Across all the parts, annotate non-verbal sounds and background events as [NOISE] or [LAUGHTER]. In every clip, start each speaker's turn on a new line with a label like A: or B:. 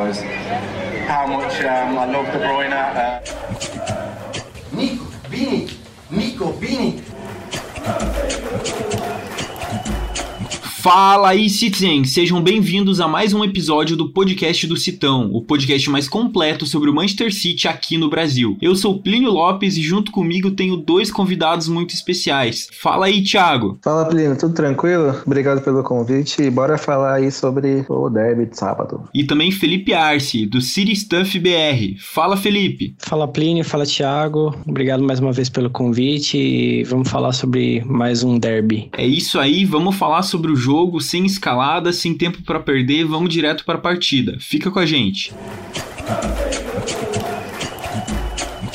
A: how much um, I love De Bruyne. Uh...
B: Nico, Vini, Nico, Vini.
C: Fala aí, Citizen! Sejam bem-vindos a mais um episódio do podcast do Citão, o podcast mais completo sobre o Manchester City aqui no Brasil. Eu sou Plínio Lopes e junto comigo tenho dois convidados muito especiais. Fala aí, Thiago!
D: Fala, Plínio, tudo tranquilo? Obrigado pelo convite e bora falar aí sobre o derby de sábado.
C: E também Felipe Arce, do City Stuff BR. Fala, Felipe!
E: Fala, Plínio, fala, Thiago. Obrigado mais uma vez pelo convite e vamos falar sobre mais um derby.
C: É isso aí, vamos falar sobre o jogo jogo, sem escalada, sem tempo para perder, vamos direto para a partida. Fica com a gente.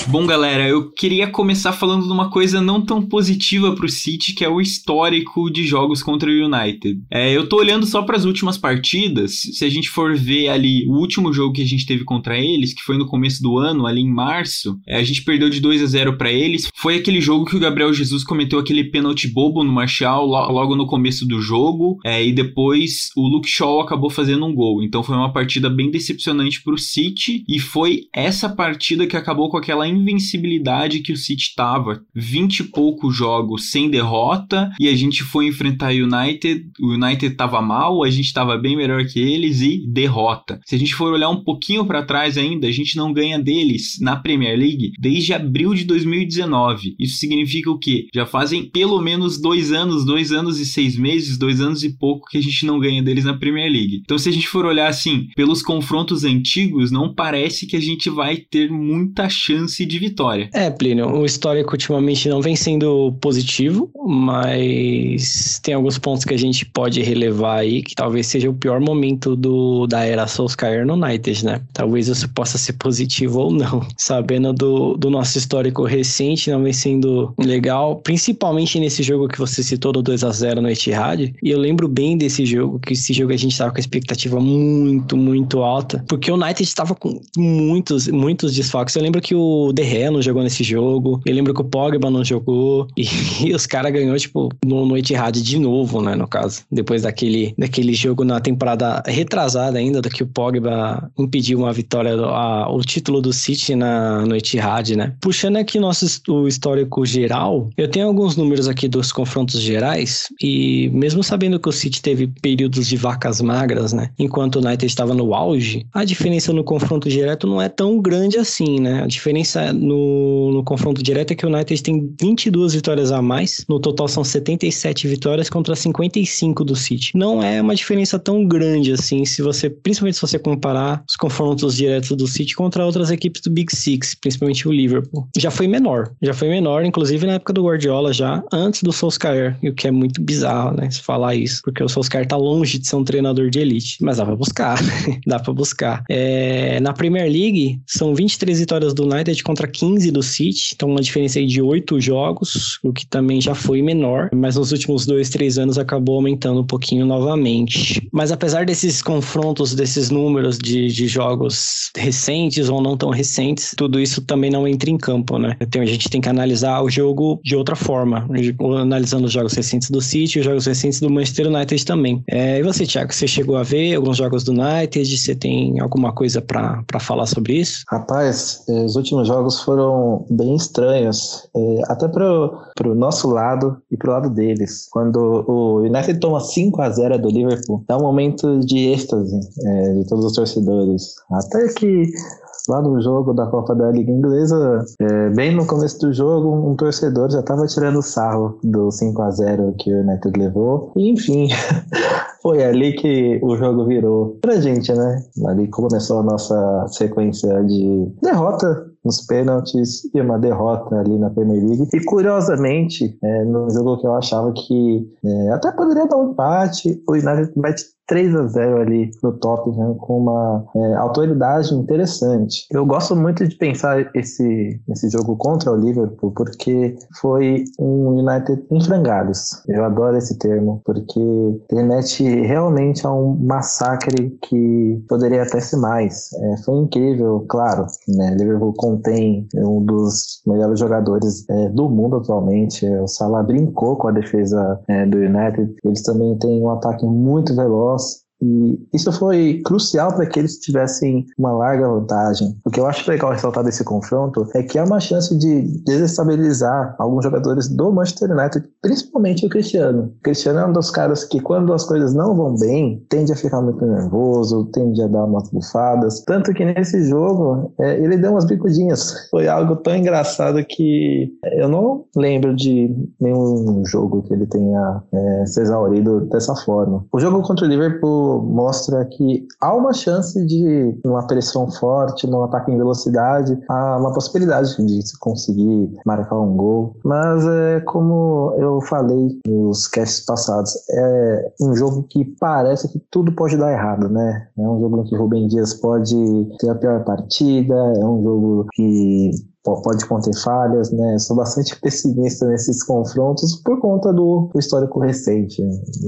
C: Bom, galera, eu queria começar falando de uma coisa não tão positiva pro City, que é o histórico de jogos contra o United. É, eu tô olhando só para as últimas partidas. Se a gente for ver ali o último jogo que a gente teve contra eles, que foi no começo do ano, ali em março, é, a gente perdeu de 2 a 0 para eles. Foi aquele jogo que o Gabriel Jesus cometeu aquele pênalti bobo no Marshall logo no começo do jogo, é, e depois o Luke Shaw acabou fazendo um gol. Então foi uma partida bem decepcionante pro City e foi essa partida que acabou com aquela invencibilidade que o City tava. 20 e poucos jogos sem derrota e a gente foi enfrentar o United. O United tava mal, a gente tava bem melhor que eles e derrota. Se a gente for olhar um pouquinho para trás ainda, a gente não ganha deles na Premier League desde abril de 2019. Isso significa o quê? Já fazem pelo menos dois anos, dois anos e seis meses, dois anos e pouco que a gente não ganha deles na Premier League. Então, se a gente for olhar assim, pelos confrontos antigos, não parece que a gente vai ter muita chance de vitória.
E: É, Plínio, o histórico ultimamente não vem sendo positivo, mas tem alguns pontos que a gente pode relevar aí, que talvez seja o pior momento do, da era Solskjaer no United, né? Talvez isso possa ser positivo ou não. [LAUGHS] Sabendo do, do nosso histórico recente, não vem sendo legal, principalmente nesse jogo que você citou do 2 a 0 no Etihad. E eu lembro bem desse jogo, que esse jogo a gente estava com a expectativa muito, muito alta, porque o United estava com muitos, muitos desfalques. Eu lembro que o Derré não jogou nesse jogo. Eu lembro que o Pogba não jogou. [LAUGHS] E, e os caras ganhou, tipo, no, no Etihad de novo, né, no caso. Depois daquele, daquele jogo na temporada retrasada ainda, do que o Pogba impediu uma vitória, a, o título do City na, no Etihad, né. Puxando aqui nosso o histórico geral, eu tenho alguns números aqui dos confrontos gerais. E mesmo sabendo que o City teve períodos de vacas magras, né, enquanto o United estava no auge, a diferença no confronto direto não é tão grande assim, né. A diferença no, no confronto direto é que o United tem 22 vitórias a mais. No total são 77 vitórias contra 55 do City. Não é uma diferença tão grande assim, se você, principalmente se você comparar os confrontos diretos do City contra outras equipes do Big Six, principalmente o Liverpool. Já foi menor, já foi menor, inclusive na época do Guardiola já, antes do Solskjaer, o que é muito bizarro, né, se falar isso, porque o Solskjaer tá longe de ser um treinador de elite, mas dá pra buscar, [LAUGHS] dá pra buscar. É, na Premier League, são 23 vitórias do United contra contra 15 do City, então uma diferença aí de 8 jogos, o que também já foi menor, mas nos últimos dois, três anos acabou aumentando um pouquinho novamente. Mas apesar desses confrontos, desses números de, de jogos recentes ou não tão recentes, tudo isso também não entra em campo, né? Então a gente tem que analisar o jogo de outra forma, analisando os jogos recentes do City e os jogos recentes do Manchester United também. É, e você, Thiago, você chegou a ver alguns jogos do United? Você tem alguma coisa para falar sobre isso?
D: Rapaz, os últimos jogos jogos foram bem estranhos, é, até para o nosso lado e para o lado deles. Quando o United toma 5 a 0 do Liverpool, é um momento de êxtase é, de todos os torcedores. Até que lá no jogo da Copa da Liga Inglesa, é, bem no começo do jogo, um torcedor já estava tirando sarro do 5 a 0 que o United levou. E, enfim, [LAUGHS] foi ali que o jogo virou pra gente, né? Ali começou a nossa sequência de derrota nos pênaltis e uma derrota ali na Premier League. E curiosamente, é, no jogo que eu achava que é, até poderia dar um empate, o United mete 3 a 0 ali no Tottenham com uma é, autoridade interessante. Eu gosto muito de pensar esse, esse jogo contra o Liverpool porque foi um United em frangalhos. Eu adoro esse termo porque remete realmente a um massacre que poderia até ser mais. É, foi incrível, claro. Né? Liverpool contém um dos melhores jogadores é, do mundo atualmente. O Salah brincou com a defesa é, do United. Eles também têm um ataque muito veloz E isso foi crucial para que eles tivessem uma larga vantagem. O que eu acho legal ressaltar desse confronto é que há uma chance de desestabilizar alguns jogadores do Manchester United, principalmente o Cristiano. O Cristiano é um dos caras que, quando as coisas não vão bem, tende a ficar muito nervoso, tende a dar umas bufadas. Tanto que nesse jogo, é, ele deu umas bicudinhas. Foi algo tão engraçado que eu não lembro de nenhum jogo que ele tenha é, se exaurido dessa forma. O jogo contra o Liverpool mostra que há uma chance de uma pressão forte, num ataque em velocidade, há uma possibilidade de conseguir marcar um gol. Mas é como eu falei nos casts passados, é um jogo que parece que tudo pode dar errado, né? É um jogo em que Rubem Dias pode ter a pior partida, é um jogo que pode conter falhas, né? Sou bastante [LAUGHS] pessimista nesses confrontos por conta do, do histórico recente.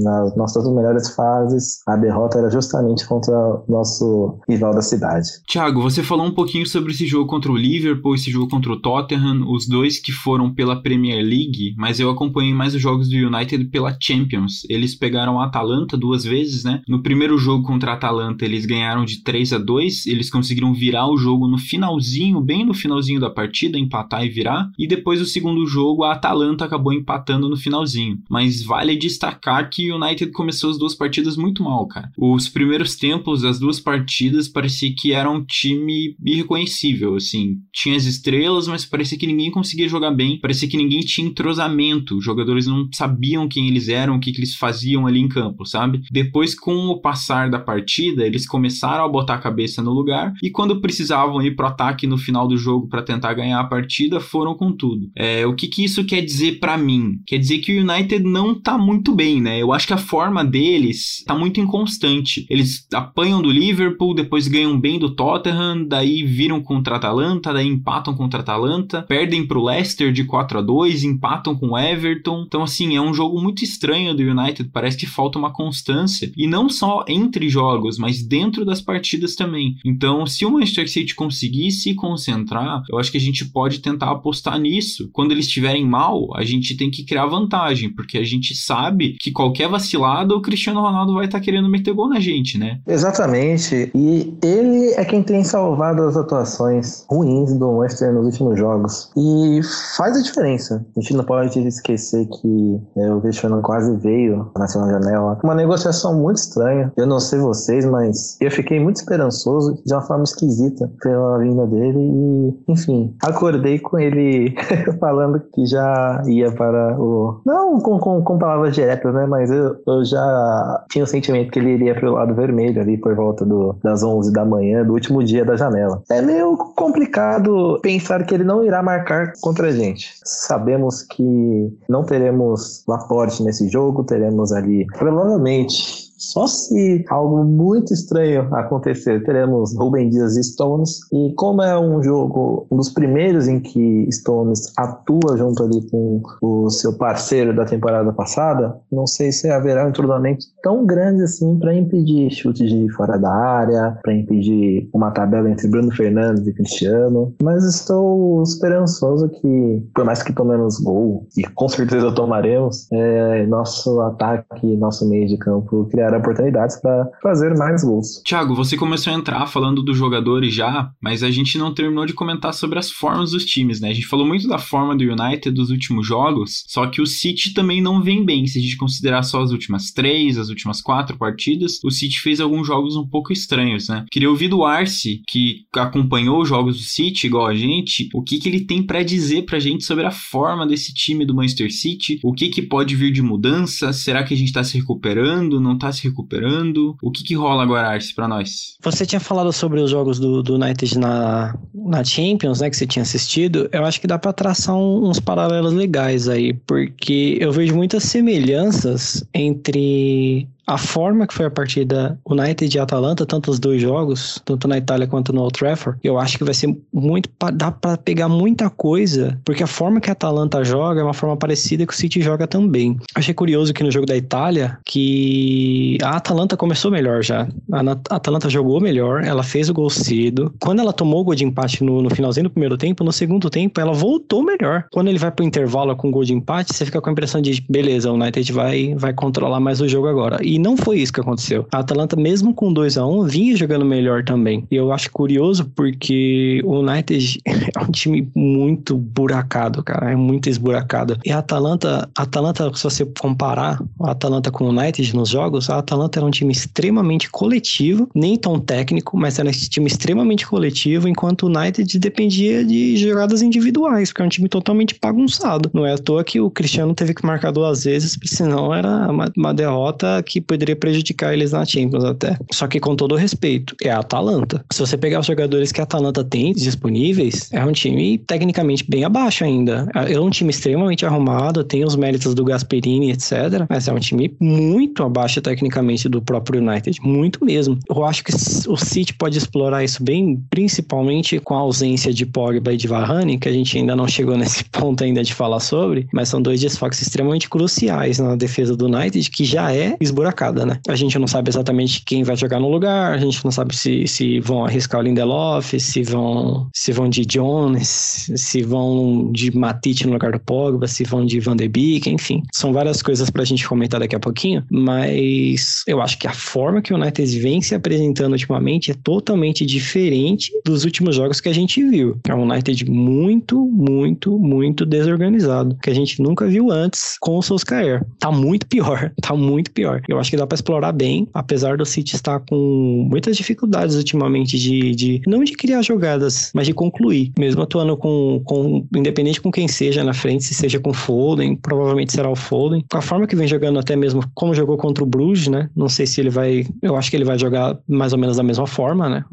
D: Nas nossas melhores fases, a derrota era justamente contra o nosso rival da cidade.
C: Thiago, você falou um pouquinho sobre esse jogo contra o Liverpool, esse jogo contra o Tottenham, os dois que foram pela Premier League, mas eu acompanhei mais os jogos do United pela Champions. Eles pegaram a Atalanta duas vezes, né? No primeiro jogo contra a Atalanta, eles ganharam de 3 a 2, eles conseguiram virar o jogo no finalzinho, bem no finalzinho da partida partida, empatar e virar. E depois o segundo jogo, a Atalanta acabou empatando no finalzinho. Mas vale destacar que o United começou as duas partidas muito mal, cara. Os primeiros tempos das duas partidas parecia que era um time irreconhecível, assim. Tinha as estrelas, mas parecia que ninguém conseguia jogar bem. Parecia que ninguém tinha entrosamento. Os jogadores não sabiam quem eles eram, o que, que eles faziam ali em campo, sabe? Depois, com o passar da partida, eles começaram a botar a cabeça no lugar e quando precisavam ir pro ataque no final do jogo para tentar ganhar a partida, foram com tudo. É, o que, que isso quer dizer para mim? Quer dizer que o United não tá muito bem, né? Eu acho que a forma deles tá muito inconstante. Eles apanham do Liverpool, depois ganham bem do Tottenham, daí viram contra a Atalanta, daí empatam contra a Atalanta, perdem pro Leicester de 4 a 2 empatam com o Everton. Então, assim, é um jogo muito estranho do United. Parece que falta uma constância. E não só entre jogos, mas dentro das partidas também. Então, se o Manchester City conseguir se concentrar, eu acho que a gente pode tentar apostar nisso. Quando eles estiverem mal, a gente tem que criar vantagem, porque a gente sabe que qualquer vacilada o Cristiano Ronaldo vai estar tá querendo meter gol na gente, né?
D: Exatamente. E ele é quem tem salvado as atuações ruins do Manchester nos últimos jogos. E faz a diferença. A gente não pode esquecer que é, o Cristiano quase veio na segunda janela. Uma negociação muito estranha. Eu não sei vocês, mas eu fiquei muito esperançoso de uma forma esquisita pela vinda dele. E, enfim, acordei com ele [LAUGHS] falando que já ia para o. Não com, com, com palavras diretas, né? Mas eu, eu já tinha o sentimento que ele iria para o lado vermelho ali por volta do, das 11 da manhã, do último dia da janela. É meio complicado pensar que ele não irá marcar contra a gente. Sabemos que não teremos Laporte nesse jogo, teremos ali provavelmente só se algo muito estranho acontecer, teremos Rubem Dias e Stones. E como é um jogo, um dos primeiros em que Stones atua junto ali com o seu parceiro da temporada passada, não sei se haverá um entrosamento tão grande assim para impedir chutes de fora da área, para impedir uma tabela entre Bruno Fernandes e Cristiano. Mas estou esperançoso que, por mais que tomemos gol, e com certeza tomaremos, é, nosso ataque, nosso meio de campo criar criar oportunidades para fazer mais gols.
C: Thiago, você começou a entrar falando dos jogadores já, mas a gente não terminou de comentar sobre as formas dos times, né? A gente falou muito da forma do United dos últimos jogos, só que o City também não vem bem. Se a gente considerar só as últimas três, as últimas quatro partidas, o City fez alguns jogos um pouco estranhos, né? Queria ouvir do Arce, que acompanhou os jogos do City igual a gente, o que, que ele tem para dizer pra gente sobre a forma desse time do Manchester City, o que, que pode vir de mudança, será que a gente tá se recuperando, não tá se recuperando? O que, que rola agora, Arce, pra nós?
E: Você tinha falado sobre os jogos do, do United na, na Champions, né, que você tinha assistido. Eu acho que dá pra traçar uns paralelos legais aí, porque eu vejo muitas semelhanças entre Bye. A forma que foi a partida United e Atalanta, tanto os dois jogos, tanto na Itália quanto no Old Trafford, eu acho que vai ser muito. dá para pegar muita coisa, porque a forma que a Atalanta joga é uma forma parecida que o City joga também. Achei curioso que no jogo da Itália, que a Atalanta começou melhor já. A Atalanta jogou melhor, ela fez o gol cedo. Quando ela tomou o gol de empate no, no finalzinho do primeiro tempo, no segundo tempo, ela voltou melhor. Quando ele vai pro intervalo com o gol de empate, você fica com a impressão de, beleza, o United vai, vai controlar mais o jogo agora. E E não foi isso que aconteceu. A Atalanta, mesmo com 2 a 1 vinha jogando melhor também. E eu acho curioso porque o United [LAUGHS] é um time muito buracado, cara. É muito esburacado. E a Atalanta, a Atalanta, se você comparar a Atalanta com o United nos jogos, a Atalanta era um time extremamente coletivo, nem tão técnico, mas era um time extremamente coletivo, enquanto o United dependia de jogadas individuais, porque é um time totalmente bagunçado. Não é à toa que o Cristiano teve que marcar duas vezes, senão era uma, uma derrota que poderia prejudicar eles na Champions até. Só que com todo respeito, é a Atalanta. Se você pegar os jogadores que a Atalanta tem disponíveis, é um time tecnicamente bem abaixo ainda. É um time extremamente arrumado, tem os méritos do Gasperini, etc. Mas é um time muito abaixo tecnicamente do próprio United, muito mesmo. Eu acho que o City pode explorar isso bem, principalmente com a ausência de Pogba e de Varane, que a gente ainda não chegou [LAUGHS] nesse ponto ainda de falar sobre, mas são dois desfoques extremamente cruciais na defesa do United, que já é esburacada, né? A gente não sabe exatamente quem vai jogar no lugar, a gente não sabe se, se vão arriscar o Lindelof, se vão, se vão de Jones, se vão de Matite no lugar do Pogba, se vão de Van de Beek, enfim. São várias coisas pra gente comentar daqui a pouquinho, mas eu acho que a forma que o United vem se apresentando ultimamente é totalmente diferente dos últimos jogos que a gente viu. É um United muito, muito, muito desorganizado, que a gente nunca viu antes com o Solskjaer. Tá muito pior, [LAUGHS] tá muito pior. Eu acho que dá para explorar bem, apesar do City estar com muitas dificuldades ultimamente de, de não de criar jogadas, mas de concluir. Mesmo atuando com, com independente com quem seja na frente, se seja com Foden, provavelmente será o Foden. Com a forma que vem jogando até mesmo como jogou contra o Bruges, né? Não sei se ele vai, eu acho que ele vai jogar mais ou menos da mesma forma, né?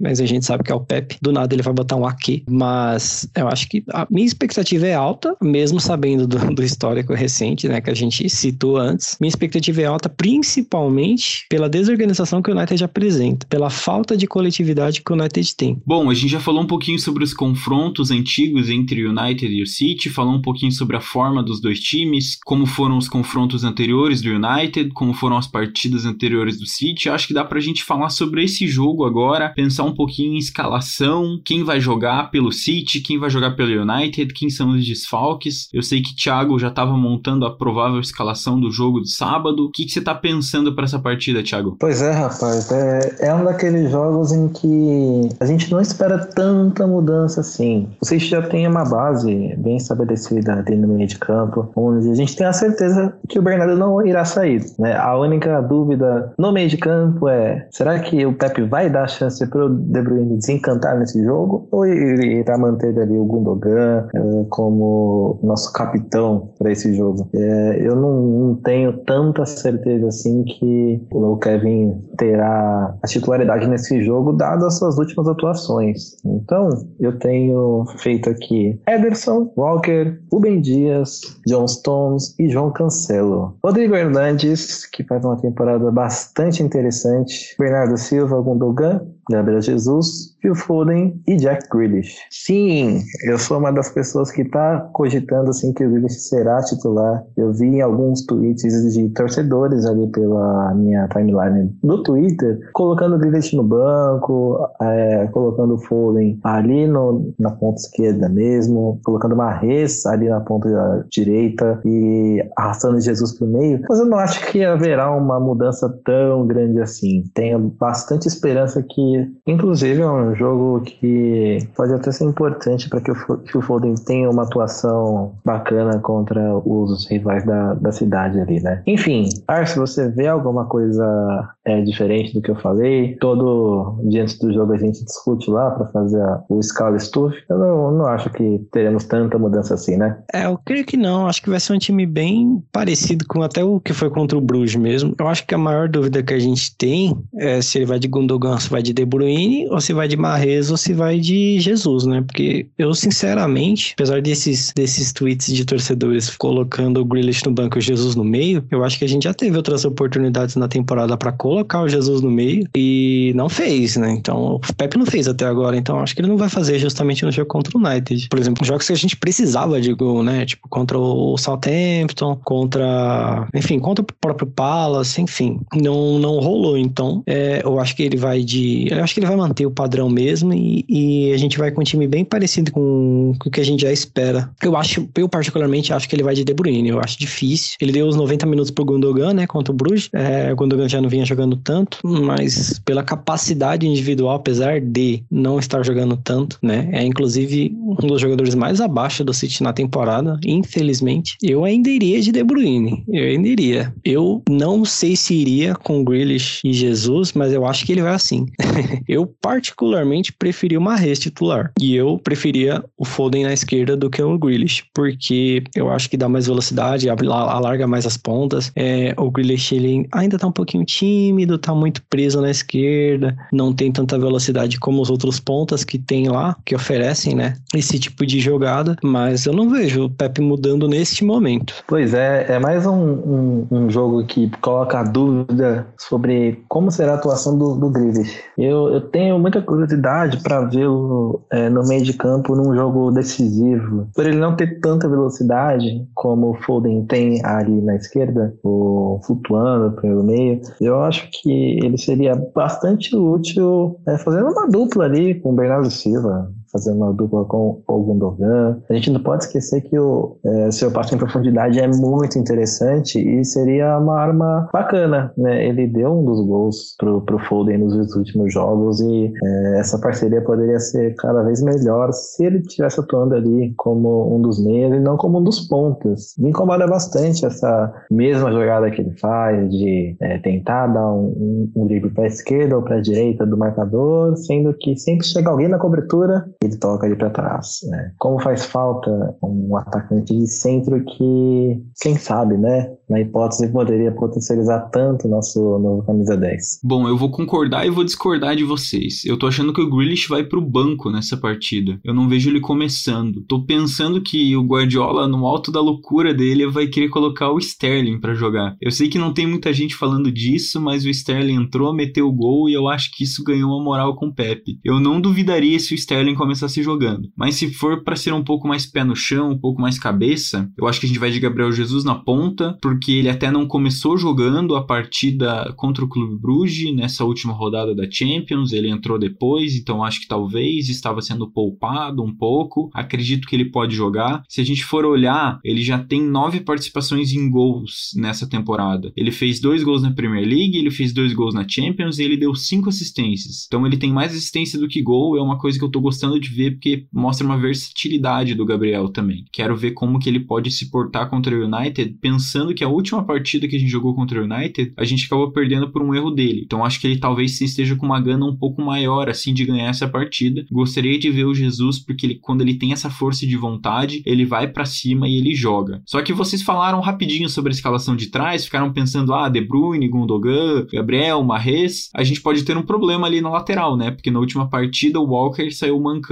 E: Mas a gente sabe que é o Pep. Do nada ele vai botar um aqui, mas eu acho que a minha expectativa é alta, mesmo sabendo do, do histórico recente, né, que a gente citou antes. Minha expectativa é alta principalmente pela desorganização que o United apresenta, pela falta de coletividade que o United tem.
C: Bom, a gente já falou um pouquinho sobre os confrontos antigos entre o United e o City, falou um pouquinho sobre a forma dos dois times, como foram os confrontos anteriores do United, como foram as partidas anteriores do City. Acho que dá pra gente falar sobre esse jogo agora, pensar um pouquinho em escalação, quem vai jogar pelo City, quem vai jogar pelo United, quem são os desfalques. Eu sei que Thiago já estava montando a provável escalação do jogo de sábado. Que, que você está pensando para essa partida, Thiago?
D: Pois é, rapaz. É, é um daqueles jogos em que a gente não espera tanta mudança assim. City já tem uma base bem estabelecida ali no meio de campo, onde a gente tem a certeza que o Bernardo não irá sair. Né? A única dúvida no meio de campo é: será que o Pepe vai dar chance para o De Bruyne desencantar nesse jogo? Ou ele irá manter ali o Gundogan é, como nosso capitão para esse jogo? É, eu não, não, tenho tanta certeza assim que o Kevin terá a titularidade nesse jogo, dado as suas últimas atuações. Então, eu tenho feito aqui Ederson, Walker, Rubem Dias, John Stones e João Cancelo. Rodrigo Hernandes, que faz uma temporada bastante interessante. Bernardo Silva, Gundogan, Gabriel Jesus, Phil Foden e Jack Grealish. Sim, eu sou uma das pessoas que está cogitando assim que o Grealish será titular. Eu vi alguns tweets de torcedores ali pela minha timeline do Twitter, colocando o Grealish no banco, é, colocando o Foden ali no, na ponta esquerda mesmo, colocando Marres ali na ponta direita e arrastando Jesus para o meio. Mas eu não acho que haverá uma mudança tão grande assim. Tenho bastante esperança que inclusive, é um jogo que pode até ser importante para que, que, o Foden tenha uma atuação bacana contra os rivais da, da cidade ali, né? Enfim, Arce, você vê alguma coisa é, diferente do que eu falei? Todo dia antes do jogo a gente discute lá para fazer a, o Scala Stuff. Eu não, não acho que teremos tanta mudança assim, né?
E: É, eu creio que não. Acho que vai ser um time bem parecido com até o que foi contra o Bruges mesmo. Eu acho que a maior dúvida que a gente tem é se ele vai de Gundogan, se vai de De Bruyne, ou se vai de Marrez, ou se vai de Jesus, né? Porque eu, sinceramente, apesar desses, desses tweets de torcedores colocando o Grealish no banco e o Jesus no meio, eu acho que a gente já teve outras oportunidades na temporada para colocar o Jesus no meio e não fez, né? Então, o Pepe não fez até agora, então acho que ele não vai fazer justamente no jogo contra o United. Por exemplo, jogos que a gente precisava de gol, né? Tipo, contra o Southampton, contra, enfim, contra o próprio Palace, enfim, não, não rolou. Então, é, eu acho que ele vai de Eu acho que ele vai manter o padrão mesmo e, e, a gente vai com um time bem parecido com, com, o que a gente já espera. Eu acho, eu particularmente acho que ele vai de De Bruyne. Eu acho difícil. Ele deu os 90 minutos pro Gundogan, né, contra o Bruges. É, o Gundogan já não vinha jogando tanto, mas pela capacidade individual, apesar de não estar jogando tanto, né, é inclusive um dos jogadores mais abaixo do City na temporada, infelizmente. Eu ainda iria de De Bruyne. Eu ainda iria. Eu não sei se iria com Grealish e Jesus, mas eu acho que ele vai assim. [LAUGHS] eu particularmente preferi o Mahrez titular. E eu preferia o Foden na esquerda do que o Grealish, porque eu acho que dá mais velocidade, alarga mais as pontas. É, o Grealish ele ainda tá um pouquinho tímido, tá muito preso na esquerda, não tem tanta velocidade como os outros pontas que tem lá, que oferecem, né, esse tipo de jogada, mas eu não vejo o Pepe mudando neste momento.
D: Pois é, é mais um, um, um jogo que coloca a dúvida sobre como será a atuação do, do Grealish. Eu, eu tenho muita curiosidade para vê-lo é, no meio de campo num jogo decisivo. Por ele não ter tanta velocidade como o Foden tem ali na esquerda, o flutuando pelo meio, eu acho que ele seria bastante útil é, fazendo uma dupla ali com o Bernardo Silva fazendo uma dupla com o Gundogan. A gente não pode esquecer que o é, seu passo em profundidade é muito interessante e seria uma arma bacana, né? Ele deu um dos gols pro, pro Foden nos últimos jogos e é, essa parceria poderia ser cada vez melhor se ele tivesse atuando ali como um dos meios e não como um dos pontas. Me incomoda bastante essa mesma jogada que ele faz de é, tentar dar um, um, um drible para esquerda ou para direita do marcador, sendo que sempre chega alguém na cobertura ele toca ali para trás. Né? Como faz falta um atacante de centro que, quem sabe, né? Na hipótese, poderia potencializar tanto nosso novo camisa 10.
C: Bom, eu vou concordar e vou discordar de vocês. Eu tô achando que o Grealish vai pro banco nessa partida. Eu não vejo ele começando. Tô pensando que o Guardiola, no alto da loucura dele, vai querer colocar o Sterling para jogar. Eu sei que não tem muita gente falando disso, mas o Sterling entrou, meteu o gol e eu acho que isso ganhou uma moral com o Pepe. Eu não duvidaria se o Sterling começasse jogando. Mas se for para ser um pouco mais pé no chão, um pouco mais cabeça, eu acho que a gente vai de Gabriel Jesus na ponta, porque ele até não começou jogando a partida contra o Clube Bruges nessa última rodada da Champions, ele entrou depois, então acho que talvez estava sendo poupado um pouco. Acredito que ele pode jogar. Se a gente for olhar, ele já tem nove participações em gols nessa temporada. Ele fez dois gols na Premier League, ele fez dois gols na Champions e ele deu cinco assistências. Então ele tem mais assistência do que gol, é uma coisa que eu tô gostando de ver porque mostra uma versatilidade do Gabriel também. Quero ver como que ele pode se portar contra o United, pensando que a última partida que a gente jogou contra o United, a gente acabou perdendo por um erro dele. Então acho que ele talvez esteja com uma gana um pouco maior assim de ganhar essa partida. Gostaria de ver o Jesus porque ele, quando ele tem essa força de vontade, ele vai para cima e ele joga. Só que vocês falaram rapidinho sobre a escalação de trás, ficaram pensando, ah, De Bruyne, Gundogan, Gabriel, Marres, a gente pode ter um problema ali na lateral, né? Porque na última partida o Walker saiu mancando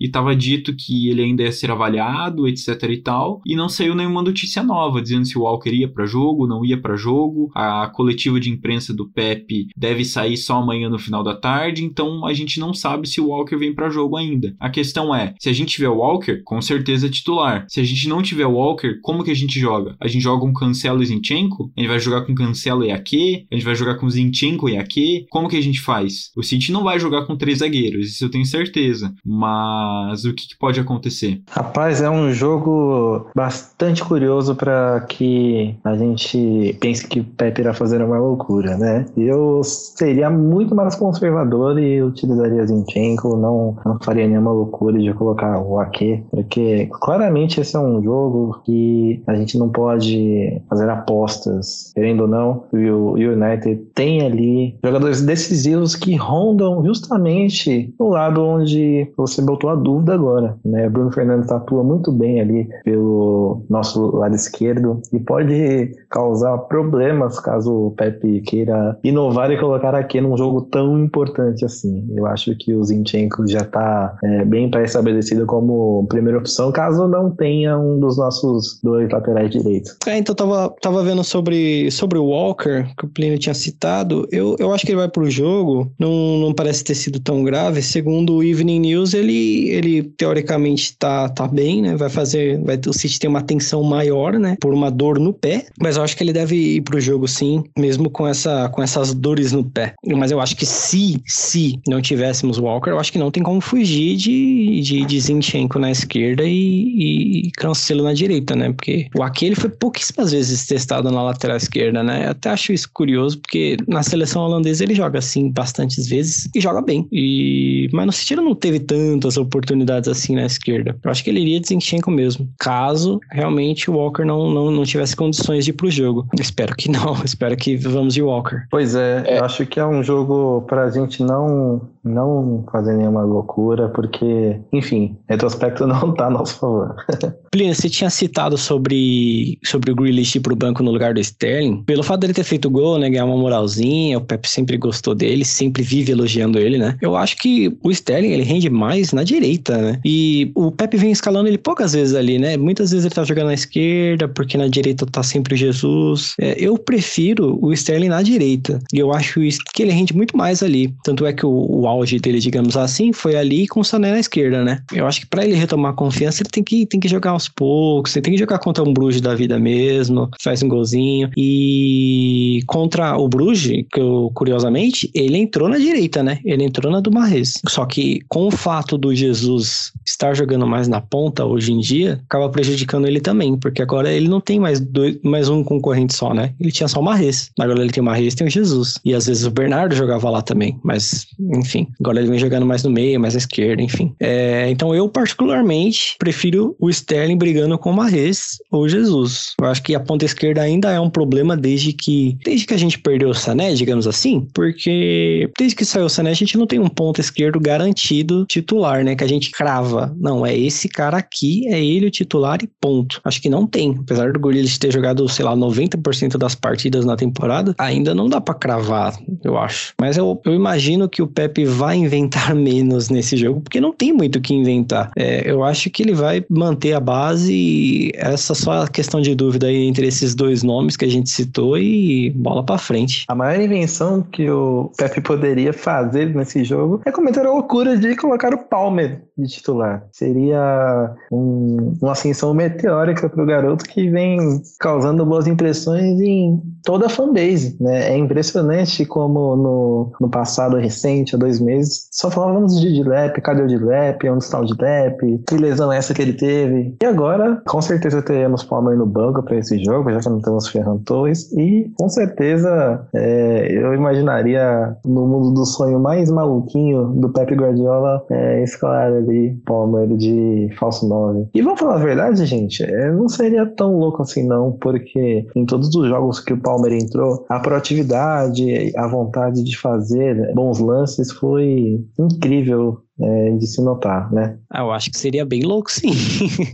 C: e estava dito que ele ainda ia ser avaliado, etc e tal, e não saiu nenhuma notícia nova dizendo se o Walker ia para jogo, não ia para jogo. A coletiva de imprensa do Pepe deve sair só amanhã no final da tarde, então a gente não sabe se o Walker vem para jogo ainda. A questão é, se a gente tiver o Walker, com certeza é titular. Se a gente não tiver o Walker, como que a gente joga? A gente joga com Cancelo e Zinchenko? A gente vai jogar com Cancelo e Ake? A gente vai jogar com Zinchenko e Ake? Como que a gente faz? O City não vai jogar com três zagueiros, isso eu tenho certeza. Mas o que, que pode acontecer?
D: Rapaz, é um jogo bastante curioso para que a gente pense que o Pepe irá fazer uma loucura, né? Eu seria muito mais conservador e utilizaria Zinchenko, não, não faria nenhuma loucura de colocar o Ake, porque claramente esse é um jogo que a gente não pode fazer apostas, querendo ou não, o United tem ali jogadores decisivos que rondam justamente no lado onde você botou a dúvida agora, né? Bruno Fernandes atua muito bem ali pelo nosso lado esquerdo e pode causar problemas caso o Pepe queira inovar e colocar aqui num jogo tão importante assim. Eu acho que o Zinchenko já está é, bem pré-estabelecido como primeira opção, caso não tenha um dos nossos dois laterais direitos.
E: É, então tava, tava vendo sobre, sobre o Walker, que o Plínio tinha citado. Eu, eu acho que ele vai pro jogo, não, não parece ter sido tão grave. Segundo o Evening News, ele, ele teoricamente tá, tá bem, né? Vai fazer. Vai, o City tem uma tensão maior, né? Por uma dor no pé. Mas eu acho que ele deve ir pro jogo sim, mesmo com, essa, com essas dores no pé. Mas eu acho que se, se não tivéssemos Walker, eu acho que não tem como fugir de, de, de Zinchenko na esquerda e, e Cancelo na direita, né? Porque o Ake ele foi pouquíssimas vezes testado na lateral esquerda, né? Eu até acho isso curioso, porque na seleção holandesa ele joga assim bastantes vezes e joga bem. E mas no City não teve tantas oportunidades assim na esquerda. Eu acho que ele iria de Zinchenko mesmo, caso realmente o Walker não, não, não tivesse condições de ir pro jogo. Espero que não, [LAUGHS] espero que vamos de Walker.
D: Pois é, é. eu acho que é um jogo pra gente não não fazer nenhuma loucura, porque, enfim, retrospecto [LAUGHS] não tá a nosso favor. [LAUGHS]
E: Plínio, você tinha citado sobre, sobre o Grealish ir pro banco no lugar do Sterling. Pelo fato dele ter feito gol, né, ganhar uma moralzinha, o Pep sempre gostou dele, sempre vive elogiando ele, né? Eu acho que o Sterling, ele rende mais na direita, né? E o Pep vem escalando ele poucas vezes ali, né? Muitas vezes ele tá jogando na esquerda, porque na direita tá sempre o Jesus. É, eu prefiro o Sterling na direita. E eu acho que ele rende muito mais ali. Tanto é que o, o auge dele, digamos assim, foi ali com o Sané na esquerda, né? Eu acho que para ele retomar a confiança, ele tem que, tem que jogar aos poucos, ele tem que jogar contra um Bruges da vida mesmo, faz um golzinho. E contra o Bruges, que eu, curiosamente, ele entrou na direita, né? Ele entrou na do Marres. Só que com o fato do Jesus estar jogando mais na ponta hoje em dia, acaba prejudicando ele também, porque agora ele não tem mais, dois, mais um concorrente só, né? Ele tinha só o Marres. Agora ele tem o Marres e tem o Jesus. E às vezes o Bernardo jogava lá também, mas enfim, agora ele vem jogando mais no meio, mais à esquerda, enfim. É, então eu, particularmente, prefiro o Sterling brigando com o Marres ou Jesus. Eu acho que a ponta esquerda ainda é um problema desde que desde que a gente perdeu o Sané, digamos assim, porque desde que saiu o Sané a gente não tem um ponta esquerdo garantido titular, né? Que a gente crava. Não, é esse cara aqui, é ele o titular e ponto. Acho que não tem. Apesar do Gurriel ter jogado, sei lá, 90% das partidas na temporada, ainda não dá para cravar, eu acho. Mas eu, eu imagino que o Pepe vai inventar [LAUGHS] menos nesse jogo, porque não tem muito o que inventar. É, eu acho que ele vai manter a base e essa só a questão de dúvida aí entre esses dois nomes que a gente citou e bola para frente.
D: A maior invenção que o Pepe poderia fazer nesse jogo é cometer a loucura de colocar o Palmer de titular. Seria um, uma ascensão meteórica para o garoto que vem causando boas impressões em toda a fanbase. Né? É impressionante como no, no passado recente, há dois meses, só falávamos de Dilep, cadê o Dilep, onde está o Dilep, que lesão é essa que ele teve. E agora, com certeza teremos Palmer no banco para esse jogo, já que não temos Ferran Torres, e com certeza é, eu imaginaria no mundo do sonho mais maluquinho do Pep Guardiola é, escalar ali Palmer de falso 9. E vamos falar a verdade, gente, é, não seria tão louco assim não, porque em todos os jogos que o Palmer entrou, a proatividade, a vontade de fazer bons lances foi incrível é, de se notar, né?
E: Ah, eu acho que seria bem louco, sim.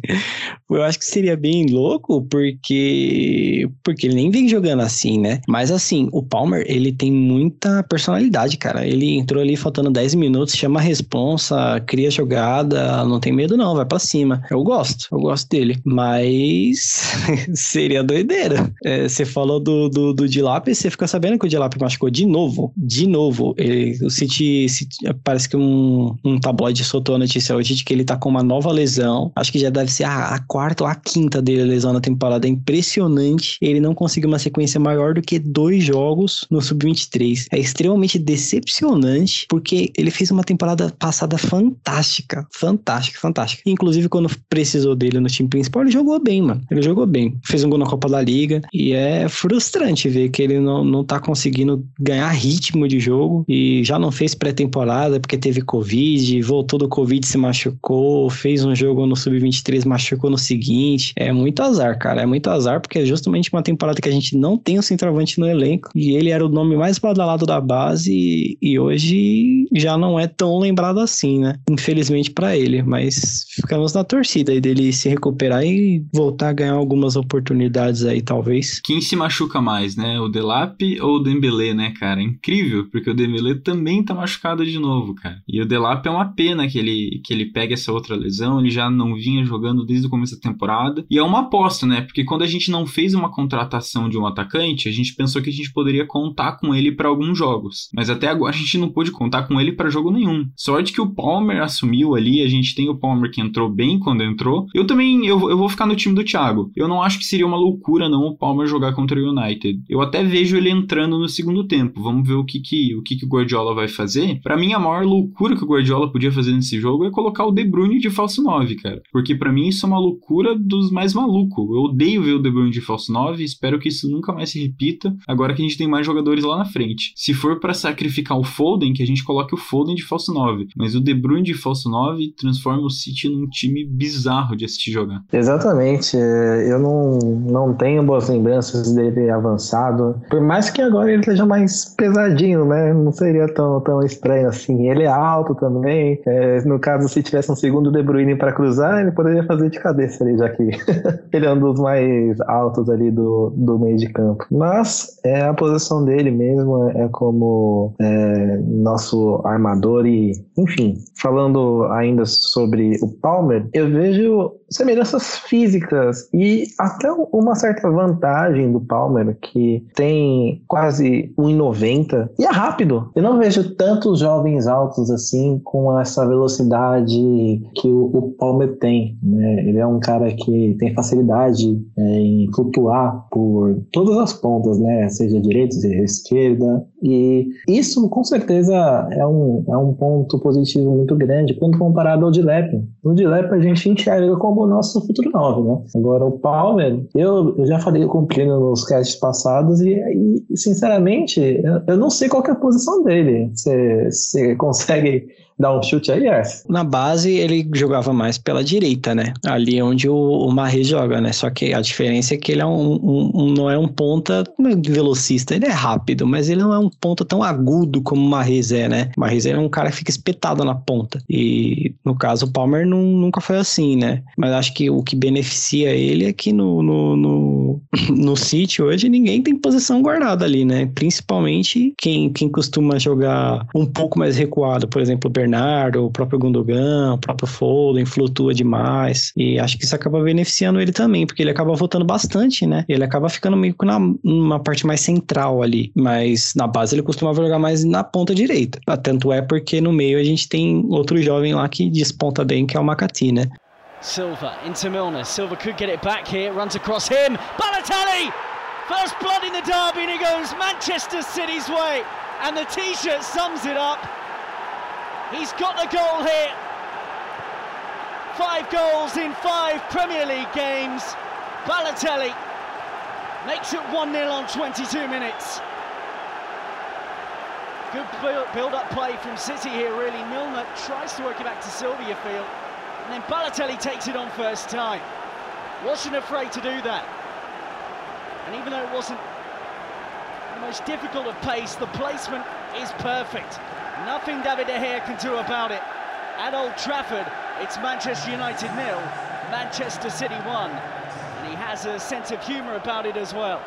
E: [LAUGHS] eu acho que seria bem louco porque porque ele nem vem jogando assim, né? Mas assim, o Palmer, ele tem muita personalidade, cara. Ele entrou ali faltando 10 minutos, chama a responsa, cria jogada, não tem medo não, vai para cima. Eu gosto, eu gosto dele. Mas [LAUGHS] seria doideira. É, você falou do, do, do Dilap, você ficou sabendo que o Dilap machucou de novo, de novo. Ele, o City, City parece que um, um um tabloide soltou a notícia hoje de que ele tá com uma nova lesão. Acho que já deve ser a, a quarta ou a quinta dele lesão na temporada. É impressionante. Ele não conseguiu uma sequência maior do que dois jogos no Sub-23. É extremamente decepcionante, porque ele fez uma temporada passada fantástica. Fantástica, fantástica. Inclusive, quando precisou dele no time principal, ele jogou bem, mano. Ele jogou bem. Fez um gol na Copa da Liga. E é frustrante ver que ele não, não tá conseguindo ganhar ritmo de jogo. E já não fez pré-temporada porque teve Covid Voltou do Covid, se machucou, fez um jogo no Sub-23, machucou no seguinte. É muito azar, cara. É muito azar, porque é justamente uma temporada que a gente não tem o centroavante no elenco. E ele era o nome mais badalado da base e hoje já não é tão lembrado assim, né? Infelizmente para ele. Mas ficamos na torcida aí dele se recuperar e voltar a ganhar algumas oportunidades aí, talvez.
C: Quem se machuca mais, né? O Delap ou o Dembele, né, cara? Incrível, porque o Dembele também tá machucado de novo, cara. E o Delap é é uma pena que ele, que ele pegue essa outra lesão, ele já não vinha jogando desde o começo da temporada. E é uma aposta, né? Porque quando a gente não fez uma contratação de um atacante, a gente pensou que a gente poderia contar com ele para alguns jogos. Mas até agora a gente não pôde contar com ele para jogo nenhum. Sorte que o Palmer assumiu ali, a gente tem o Palmer que entrou bem quando entrou. Eu também eu, eu vou ficar no time do Thiago. Eu não acho que seria uma loucura não o Palmer jogar contra o United. Eu até vejo ele entrando no segundo tempo. Vamos ver o que que o que que o Guardiola vai fazer. Para mim a maior loucura que o Guardiola podia fazer nesse jogo é colocar o De Bruyne de falso 9, cara. Porque para mim isso é uma loucura dos mais malucos. Eu odeio ver o De Bruyne de falso 9, espero que isso nunca mais se repita, agora que a gente tem mais jogadores lá na frente. Se for para sacrificar o Foden, que a gente coloque o Foden de falso 9, mas o De Bruyne de falso 9 transforma o City num time bizarro de assistir jogar.
D: Exatamente. Eu não, não tenho boas lembranças dele avançado. Por mais que agora ele esteja mais pesadinho, né? Não seria tão, tão estranho assim. Ele é alto também. É, no caso, se tivesse um segundo De Bruyne para cruzar, ele poderia fazer de cabeça ali, já que [LAUGHS] ele é um dos mais altos ali do, do meio de campo. Mas é a posição dele mesmo, é como é, nosso armador e, enfim, falando ainda sobre o Palmer, eu vejo semelhanças físicas e até uma certa vantagem do Palmer, que tem quase 1,90 e é rápido. Eu não vejo tantos jovens altos assim com essa velocidade que o, Palmer tem. Né? Ele é um cara que tem facilidade é, em flutuar por todas as pontas, né? seja direita, seja esquerda. E isso com certeza é um, é um ponto positivo muito grande quando comparado ao Dilep. No Dilep a gente enxerga como o nosso futuro 9, né? Agora o Palmer, eu, eu já falei com o Plínio nos casts passados e, e sinceramente eu, eu, não sei qual é a posição dele. Você [LAUGHS] consegue dar um chute aí, é?
E: Na base, ele jogava mais pela direita, né? Ali onde o, o Marre joga, né? Só que a diferença é que ele é um, um, um não é um ponta velocista, ele é rápido, mas ele não é um ponta tão agudo como o Marrez é, né? O Marrez é um cara que fica espetado na ponta. E no caso, o Palmer não, nunca foi assim, né? Mas acho que o que beneficia ele é que no, no, no, [CLEARS THROAT] no City hoje ninguém tem posição guardada ali, né? Principalmente quem, quem costuma jogar um pouco mais recuado, por exemplo, o Bernardo, o próprio Gundogan, o próprio Foden, flutua demais. E acho que isso acaba beneficiando ele também, porque ele acaba voltando bastante, né? Ele acaba ficando meio que na, numa parte mais central ali. Mas na base ele costumava jogar mais na ponta direita. Tanto é porque no meio a gente tem outro jovem lá que desponta bem, que é o Makati, né? Silva into Milner. Silva could get it back here. Runs across him. Balotelli! First blood in the derby and he goes Manchester City's way. And the t-shirt sums it up. He's got the goal here. Five goals in five Premier League games. Balotelli makes it 1 0 on 22 minutes. Good build up play from City here, really. Milner tries to work it back to Sylvia Field. And then Balotelli takes it on first time. Wasn't afraid to do that. And even though it wasn't the most difficult of pace, the placement is perfect. Nothing David De Gea can do about it. At Old Trafford, it's Manchester United nil, Manchester City 1. And he has a sense of humour about it as well.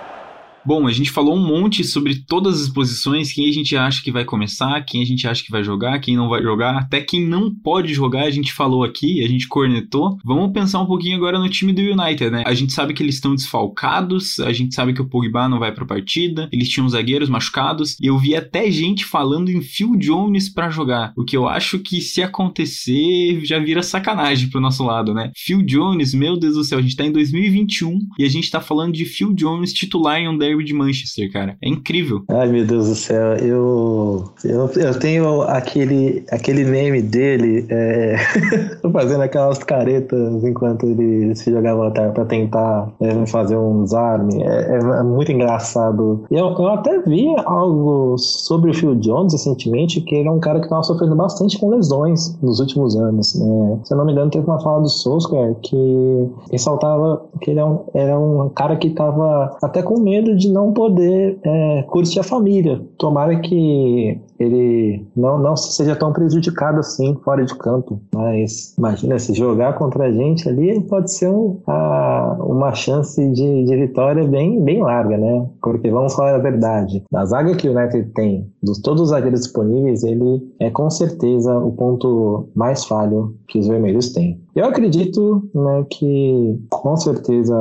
E: Bom, a gente falou um monte sobre todas as posições, quem a gente acha que vai começar, quem a gente acha que vai jogar, quem não vai jogar, até quem não pode jogar, a gente falou aqui, a gente cornetou. Vamos pensar um pouquinho agora no time do United, né? A gente sabe que eles estão desfalcados, a gente sabe que o Pogba não vai pra partida, eles tinham zagueiros machucados, e eu vi até gente falando em Phil Jones para jogar, o que eu acho que se acontecer já vira sacanagem pro nosso lado, né? Phil Jones, meu Deus do céu, a gente tá em 2021 e a gente tá falando de Phil Jones titular em um derby de Manchester, cara. É incrível.
D: Ai, meu Deus do céu. Eu, eu, eu tenho aquele, aquele meme dele é, [LAUGHS] fazendo aquelas caretas enquanto ele se jogava para tentar é, fazer um desarme. É, é, muito engraçado. Eu, eu até vi algo sobre o Phil Jones recentemente, que ele é um cara que estava sofrendo bastante com lesões nos últimos anos. Né? Se eu não me engano, teve uma fala do Solskjaer que ressaltava que ele é um, era um cara que estava até com medo de de não poder é, curtir a família. Tomara que ele não, não seja tão prejudicado assim fora de campo. Mas imagina, se jogar contra a gente ali, pode ser um, a, uma chance de, de vitória bem, bem larga, né? Porque vamos falar a verdade. Na zaga que o United tem, dos todos os zagueiros disponíveis, ele é com certeza o ponto mais falho que os vermelhos têm. Eu acredito né, que com certeza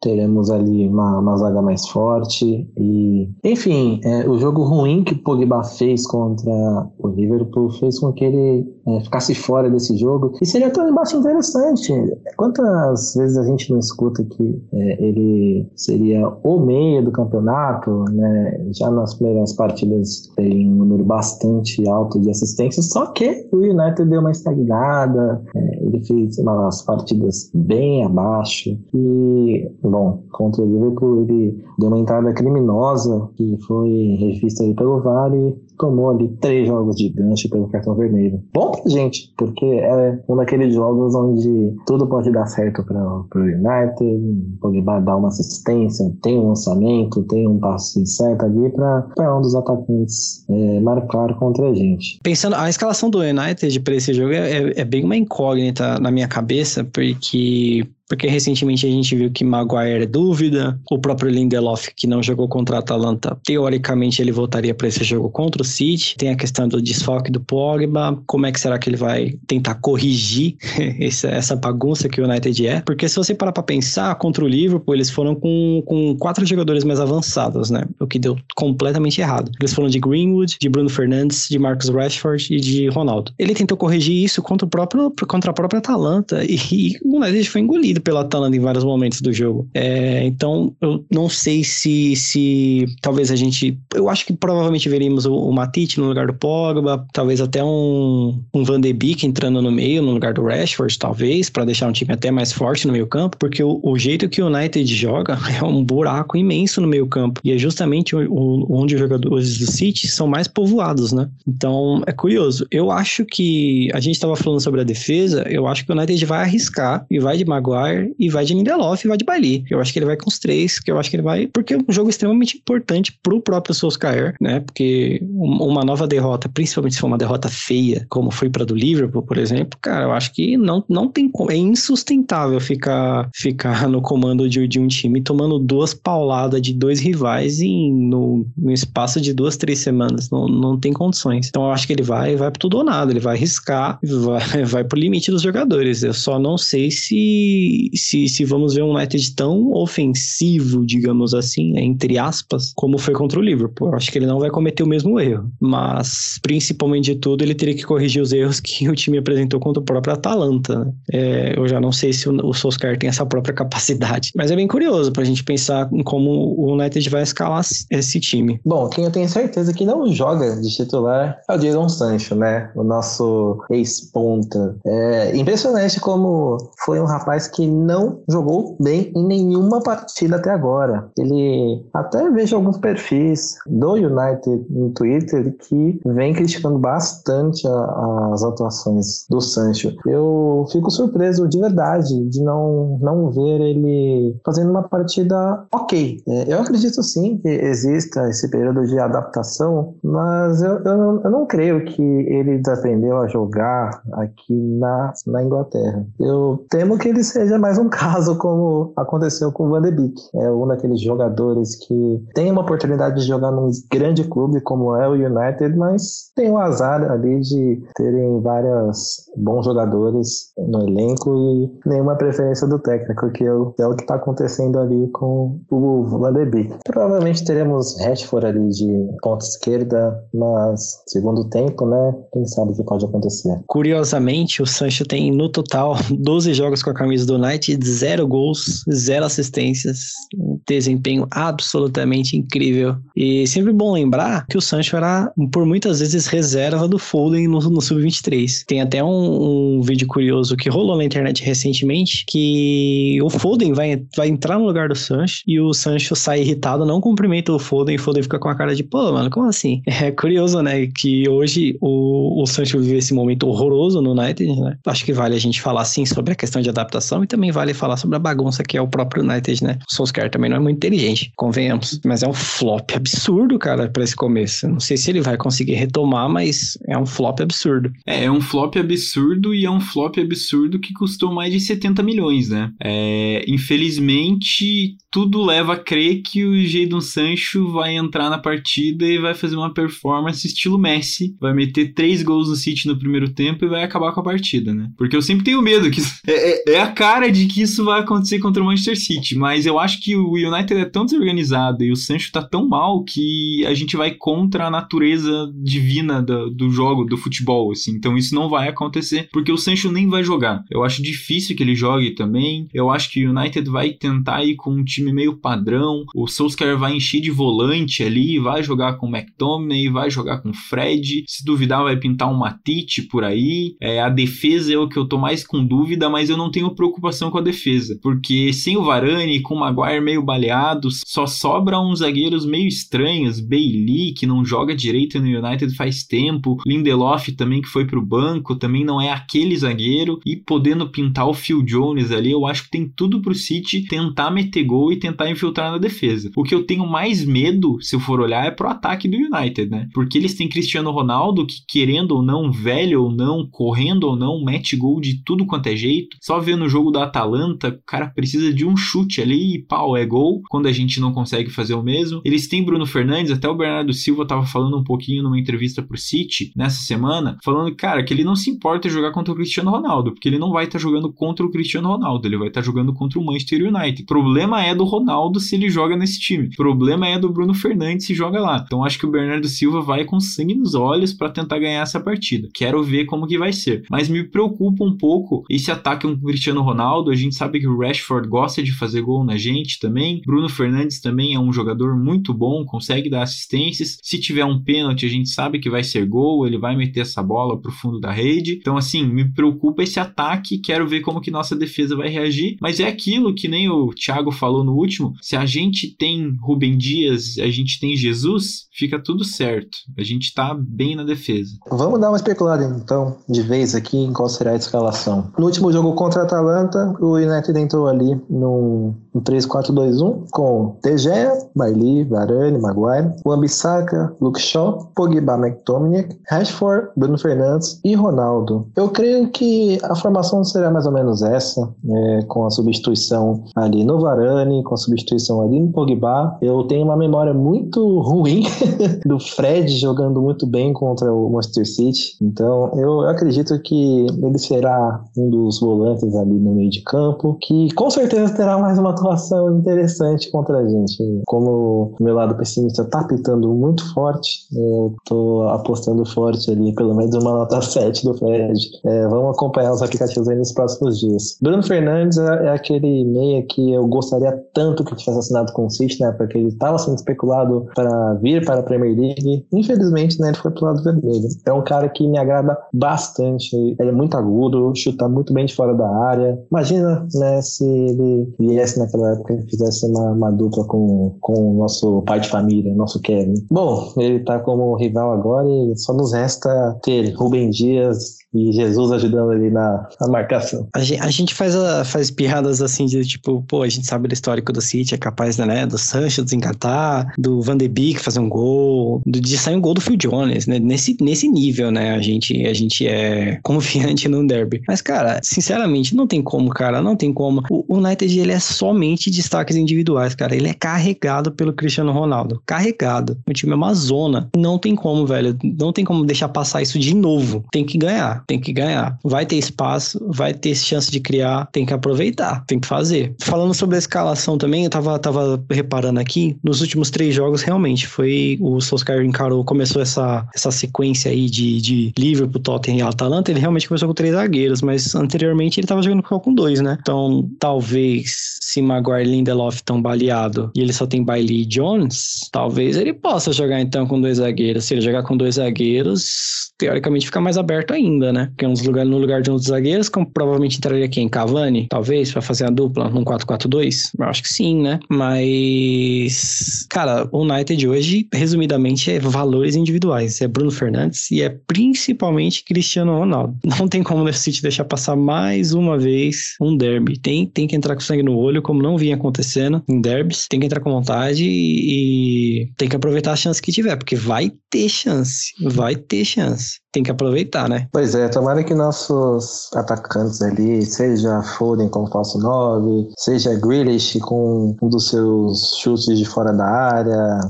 D: teremos ali uma, uma zaga mais forte e enfim é, o jogo ruim que o Pogba fez contra o Liverpool fez com que ele é, ficasse fora desse jogo e seria tão embate interessante. Quantas vezes a gente não escuta que é, ele seria o meio do campeonato né? Já nas primeiras partidas tem um número bastante alto de assistências só que o United deu uma estagnada é, ele fez umas partidas bem abaixo e bom, contra o Liverpool ele deu uma entrada criminosa que foi revista aí pelo VAR e tomou ali três jogos de gancho pelo cartão vermelho. Bom pra gente, porque é um daqueles jogos onde tudo pode dar certo para o United, pode dar uma assistência, tem um lançamento, tem um passe certo ali para um dos atacantes é, marcar contra a gente.
E: Pensando, a escalação do United para esse jogo é, é, é bem uma incógnita na minha cabeça, porque porque recentemente a gente viu que Maguire é dúvida, o próprio Lindelof, que não jogou contra a Atalanta, teoricamente ele voltaria para esse jogo contra o City. Tem a questão do desfoque do Pogba, como é que será que ele vai tentar corrigir [LAUGHS] essa, essa bagunça que o United é? Porque se você parar para pensar, contra o Liverpool, eles foram com, com quatro jogadores mais avançados, né? O que deu completamente errado. Eles foram de Greenwood, de Bruno Fernandes, de Marcus Rashford e de Ronaldo. Ele tentou corrigir isso contra, o próprio, contra a própria Atalanta e, [LAUGHS] e o United foi engolido pela Atalanta em vários momentos do jogo. É, então, eu não sei se, se talvez a gente. Eu acho que provavelmente veríamos o, o Matite no lugar do Pogba, talvez até um, um Van de Beek entrando no meio, no lugar do Rashford, talvez, para deixar um time até mais forte no meio-campo, porque o, o, jeito que o United joga [LAUGHS] é um buraco imenso no meio-campo. E é justamente o, onde os jogadores do City são mais povoados, né? Então, é curioso. Eu acho que a gente estava falando sobre a defesa, eu acho que o United vai arriscar e vai de Maguire Maguire e vai de Lindelof e vai de Bailly. Eu acho que ele vai com os três, que eu acho que ele vai, porque é um jogo extremamente importante pro próprio Solskjaer, né? Porque uma nova derrota, principalmente se for uma derrota feia, como foi para do Liverpool, por exemplo, cara, eu acho que não, não tem como, é insustentável ficar, ficar [LAUGHS] no comando de, de um time tomando duas pauladas de dois rivais em, no, no espaço de duas, três semanas. Não, não tem condições. Então eu acho que ele vai, vai pro tudo ou nada, ele vai arriscar, vai, [LAUGHS] vai pro limite dos jogadores. Eu só não sei se se, se vamos ver um United tão ofensivo, digamos assim, né, entre aspas, como foi contra o Liverpool. Eu acho que ele não vai cometer o mesmo erro. Mas, principalmente de tudo, ele teria que corrigir os erros [LAUGHS] que o time apresentou contra o próprio Atalanta. Né? É, eu já não sei se o, o Solskjaer tem essa própria capacidade. [LAUGHS] Mas é bem curioso pra gente pensar em como o United vai escalar esse time.
D: Bom, quem eu tenho certeza que não joga de titular é o Jadon Sancho, né? O nosso ex-ponta. É impressionante como foi um rapaz que não jogou bem em nenhuma partida até agora. Ele até vejo alguns perfis do United no Twitter que vem criticando bastante a, as atuações do Sancho. Eu fico surpreso de verdade de não, não ver ele fazendo uma partida ok. É, eu acredito sim que exista esse período de adaptação, mas eu, eu, não, eu não creio que ele desaprendeu a jogar aqui na, na Inglaterra. Eu temo que ele seja mais um [LAUGHS] caso como aconteceu com o Van de Beek. É um daqueles jogadores que tem uma oportunidade de jogar num grande clube como é o United, mas tem o azar ali de terem vários bons jogadores no elenco e nenhuma preferência do técnico, que é o que está acontecendo ali com o Van de Beek. Provavelmente teremos Rashford ali de ponta esquerda, mas segundo tempo, né? Quem sabe o que pode acontecer.
E: Curiosamente, o Sancho tem no total 12 jogos com a camisa do United zero gols, zero assistências, um desempenho absolutamente incrível. E sempre bom lembrar que o Sancho era, por muitas vezes, reserva do Foden no, no Sub-23. Tem até um, um, vídeo curioso que rolou na internet recentemente, que o Foden vai, vai entrar no lugar do Sancho e o Sancho sai irritado, não cumprimenta o Foden e o Foden fica com a cara de, pô, mano, como assim? [LAUGHS] É curioso, né, que hoje o, o Sancho vive esse momento horroroso no United, né? Acho que vale a gente falar, sim, sobre a questão de adaptação e também vale falar sobre a bagunça que é o próprio United, né? O Solskjaer também não é muito inteligente, convenhamos. Mas é um flop absurdo, cara, para esse começo. Não sei se ele vai conseguir retomar, mas é um flop absurdo.
C: É, é um flop absurdo e é um flop absurdo que custou mais de 70 milhões, né? É, infelizmente, tudo leva a crer que o Jadon Sancho vai entrar na partida e vai fazer uma performance estilo Messi, vai meter três gols no City no primeiro tempo e vai acabar com a partida, né? Porque eu sempre tenho medo que [LAUGHS] é, é, é, a cara de que isso vai acontecer contra o Manchester City, mas eu acho que o United é tão desorganizado e o Sancho tá tão mal que a gente vai contra a natureza divina do, do jogo, do futebol, assim. Então isso não vai acontecer porque o Sancho nem vai jogar. Eu acho difícil que ele jogue também. Eu acho que o United vai tentar ir com um time meio padrão. O Solskjaer vai encher de volante ali, vai jogar com o McTominay, vai jogar com o Fred. Se duvidar, vai pintar um Matite por aí. É, a defesa é o que eu tô mais com dúvida, mas eu não tenho preocupação com a defesa, porque sem o Varane, com o Maguire meio baleado, só sobra uns zagueiros meio estranhos. Bailey, que não joga direito no United faz tempo. Lindelof também, que foi pro banco, também não é aquele zagueiro. E podendo pintar o Phil Jones ali, eu acho que tem tudo pro City tentar meter gol e tentar infiltrar na defesa. O que eu tenho mais medo, se eu for olhar, é pro ataque do United, né? Porque eles têm Cristiano Ronaldo, que querendo ou não, velho ou não, correndo ou não, mete gol de tudo quanto é jeito. Só vendo o jogo da Atalanta, o cara precisa de um chute ali e pau, é gol, quando a gente não consegue fazer o mesmo. Eles têm Bruno Fernandes, até o Bernardo Silva tava falando um pouquinho numa entrevista pro City nessa semana, falando, cara, que ele não se importa jogar contra o Cristiano Ronaldo, porque ele não vai estar tá jogando contra o Cristiano Ronaldo, ele vai estar tá jogando contra o Manchester United. O problema é do Ronaldo se ele joga nesse time. O problema é do Bruno Fernandes se joga lá. Então acho que o Bernardo Silva vai com sangue nos olhos para tentar ganhar essa partida. Quero ver como que vai ser. Mas me preocupa um pouco esse ataque com o Cristiano Ronaldo. A gente sabe que o Rashford gosta de fazer gol na gente também. Bruno Fernandes também é um jogador muito bom, consegue dar assistências. Se tiver um pênalti, a gente sabe que vai ser gol, ele vai meter essa bola pro fundo da rede. Então assim, me preocupa esse ataque, quero ver como que nossa defesa vai reagir, mas é aquilo que nem o Thiago falou no último, se a gente tem Rubem Dias, a gente tem Jesus, fica tudo certo. A gente tá bem na defesa.
D: Vamos dar uma especulada então, de vez aqui, em qual será a escalação. No último jogo contra a Atalanta, o United entrou ali no, no 3-4-2-1 com De Gea, Bailey, Varane, Maguire, Wan-Bissaka, Luke Shaw, Pogba, McTominay, Rashford, Bruno Fernandes e Ronaldo. Eu creio que a formação será mais ou menos essa, né, com a substituição ali no Varane, com a substituição ali no Pogba. Eu tenho uma memória muito ruim [LAUGHS] do Fred jogando muito bem contra o Manchester City. Então, eu acredito que ele será um dos volantes ali no meio de campo, que com certeza terá mais uma atuação interessante contra a gente. Como o meu lado pessimista tá pitando muito forte, eu tô apostando forte ali, pelo menos uma nota [LAUGHS] 7 do Fred. É, vamos acompanhar os aplicativos aí nos próximos dias. Bruno Fernandes é, é aquele meia que eu gostaria tanto que tivesse assinado com o City, né? Porque ele estava sendo especulado para vir para a Premier League. Infelizmente, né? Ele foi pro lado vermelho. É um cara que me agrada bastante. Ele é muito agudo, chuta muito bem de fora da área. Imagina, né? Se ele viesse naquela época e fizesse uma, uma dupla com, com o nosso pai de família, nosso Kevin. Bom, ele tá como rival agora e só nos resta ter Rubem Dias, e Jesus ajudando ali na, na marcação.
E: A gente, a gente faz, a, faz piadas assim de tipo, pô, a gente sabe do histórico do City, é capaz, né, do Sancho desengatar, do Van de Beek fazer um gol, do, de sair um gol do Phil Jones, né, nesse, nesse nível, né, a gente, a gente é [LAUGHS] confiante no derby. Mas, cara, sinceramente, não tem como, cara, não tem como. O United, ele é somente destaques individuais, cara, ele é carregado pelo Cristiano Ronaldo, carregado. O time é uma zona, não tem como, velho, não tem como deixar passar isso de novo, tem que ganhar tem que ganhar. Vai ter espaço, vai ter chance de criar, tem que aproveitar, tem que fazer. Falando sobre a escalação também, eu tava, tava reparando aqui, nos últimos três jogos, realmente, foi o Solskjaer encarou, começou essa, essa sequência aí de, de Liverpool, Tottenham e Atalanta, ele realmente começou com três zagueiros, mas anteriormente ele tava jogando com dois, né? Então, talvez, se Maguire Lindelof estão baleado e ele só tem Bailey e Jones, talvez ele possa jogar então com dois zagueiros. Se ele jogar com dois zagueiros, teoricamente fica mais aberto ainda, nada, né? Porque uns lugar, no lugar de um dos zagueiros, como provavelmente entraria quem? Cavani, talvez, para fazer a dupla num 4-4-2? Eu acho que sim, né? Mas, cara, o United hoje, resumidamente, é valores individuais. É Bruno Fernandes e é principalmente Cristiano Ronaldo. [LAUGHS] Não tem como o City deixar passar mais uma vez um derby. Tem, tem que entrar com sangue no olho, como não vinha acontecendo em derbys. Tem que entrar com vontade e, e tem que aproveitar a chance que tiver, porque vai ter chance. Vai ter chance tem que aproveitar, né?
D: Pois é, tomara que nossos atacantes ali, seja Foden com falso 9, seja Grealish com um dos seus chutes de fora da área,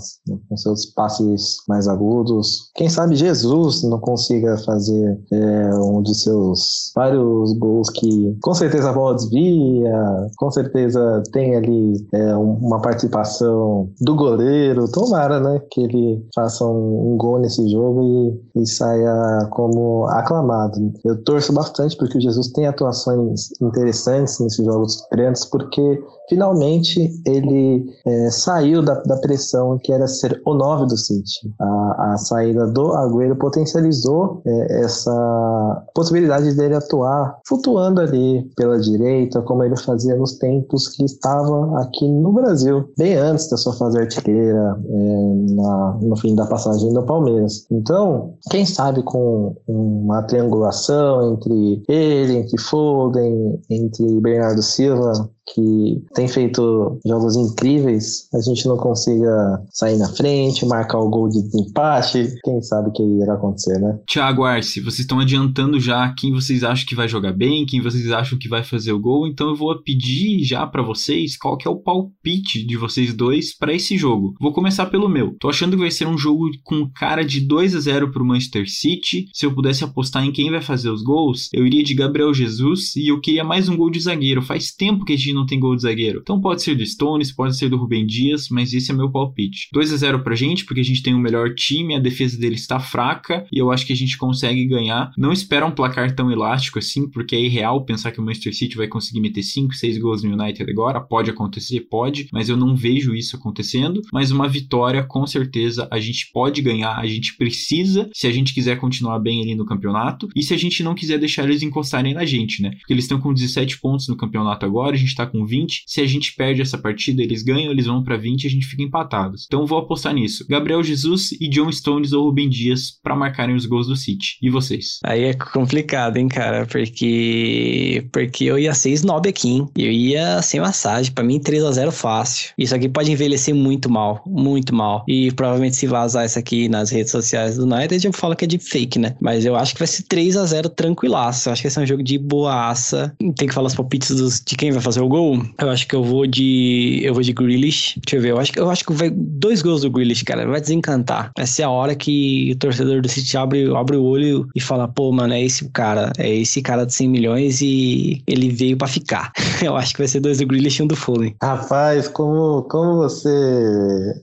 D: com seus passes mais agudos. Quem sabe Jesus não consiga fazer é, um dos seus vários gols que com certeza a bola desvia, com certeza tem ali é, uma participação do goleiro. Tomara, né, que ele faça um, um gol nesse jogo e, e saia como aclamado. Eu torço bastante porque o Jesus tem atuações interessantes nesses jogos grandes, porque finalmente ele é, saiu da, da, pressão que era ser o 9 do City. A, a saída do Agüero potencializou é, essa possibilidade dele atuar flutuando ali pela direita, como ele fazia nos tempos que estava aqui no Brasil, bem antes da sua fase artilheira, é, na, no fim da passagem do Palmeiras. Então, quem sabe com uma triangulação entre ele, entre Foden, entre Bernardo Silva, que tem feito jogos incríveis, a gente não consiga sair na frente, marcar o gol de empate, quem sabe que irá acontecer, né?
C: Thiago Arce, vocês estão adiantando já quem vocês acham que vai jogar bem, quem vocês acham que vai fazer o gol, então eu vou pedir já para vocês qual que é o palpite de vocês dois para esse jogo. Vou começar pelo meu. Tô achando que vai ser um jogo com cara de 2 a 0 pro Manchester City. Se eu pudesse apostar em quem vai fazer os gols, eu iria de Gabriel Jesus e eu queria mais um gol de zagueiro. Faz tempo que a gente não tem gol de zagueiro. Então pode ser do Stones, pode ser do Rubem Dias, mas esse é meu palpite. 2 a 0 pra gente, porque a gente tem o melhor time, a defesa dele está fraca e eu acho que a gente consegue ganhar. Não espera um placar tão elástico assim, porque é irreal pensar que o Manchester City vai conseguir meter 5, 6 gols no United agora. Pode acontecer, pode, mas eu não vejo isso acontecendo. Mas uma vitória, com certeza, a gente pode ganhar, a gente precisa, se a gente quiser continuar bem ali no campeonato e se a gente não quiser deixar eles encostarem na gente, né? Porque eles estão com 17 pontos no campeonato agora, a gente tá com 20. Se a gente perde essa partida, eles ganham, eles vão para 20 e a gente fica empatados. Então vou apostar nisso. Gabriel Jesus e John Stones ou Rubem Dias para marcarem os gols do City. E vocês?
E: Aí é complicado, hein, cara? Porque porque eu ia ser snob aqui, hein? Eu ia sem massagem. Para mim 3 a 0 fácil. Isso aqui pode envelhecer muito mal, muito mal. E provavelmente se vazar isso aqui nas redes sociais do United, eu falo que é de fake, né? Mas eu acho que vai ser 3 a 0 tranquilaço. Eu acho que vai ser um jogo de boaça. Tem que falar os palpites dos, de quem vai fazer o gol. Eu acho que eu vou de. Eu vou de Grealish. Deixa eu ver. Eu acho, eu acho que vai. Dois gols do Grealish, cara. Vai desencantar. Essa é a hora que o torcedor do City abre, abre o olho e fala: pô, mano, é esse cara. É esse cara de 100 milhões e ele veio para ficar. [LAUGHS] eu acho que vai ser dois do Grealish e um do Foden.
D: Rapaz, como, como você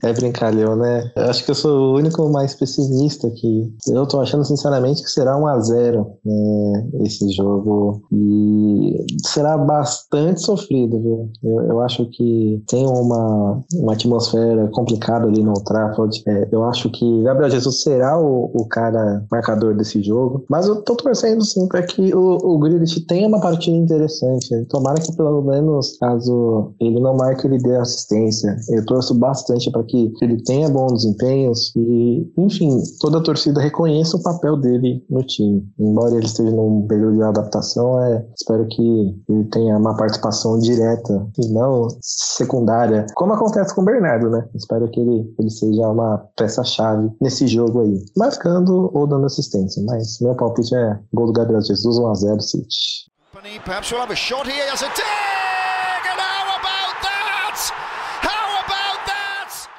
D: é brincalhão, né? Eu acho que eu sou o único mais pessimista aqui. Eu tô achando, sinceramente, que será um a 0 né, esse jogo. E será bastante sofrido, viu? Eu, eu acho que tem uma, uma atmosfera complicada ali no Trafford. É, eu acho que Gabriel Jesus será o, o cara marcador desse jogo. Mas eu tô torcendo sim para que o, o Grealish tenha uma partida interessante. Tomara que pelo menos, caso ele não marque, ele dê assistência. Eu torço bastante para que ele tenha bons desempenhos e, enfim, toda a torcida reconheça o papel dele no time. Embora ele esteja num período de adaptação, é, espero que ele tenha uma participação direta e não secundária, como acontece com o Bernardo, né? Espero que ele, ele seja uma peça-chave nesse jogo aí, marcando ou dando assistência. Mas meu palpite é gol do Gabriel Jesus 1x0 City.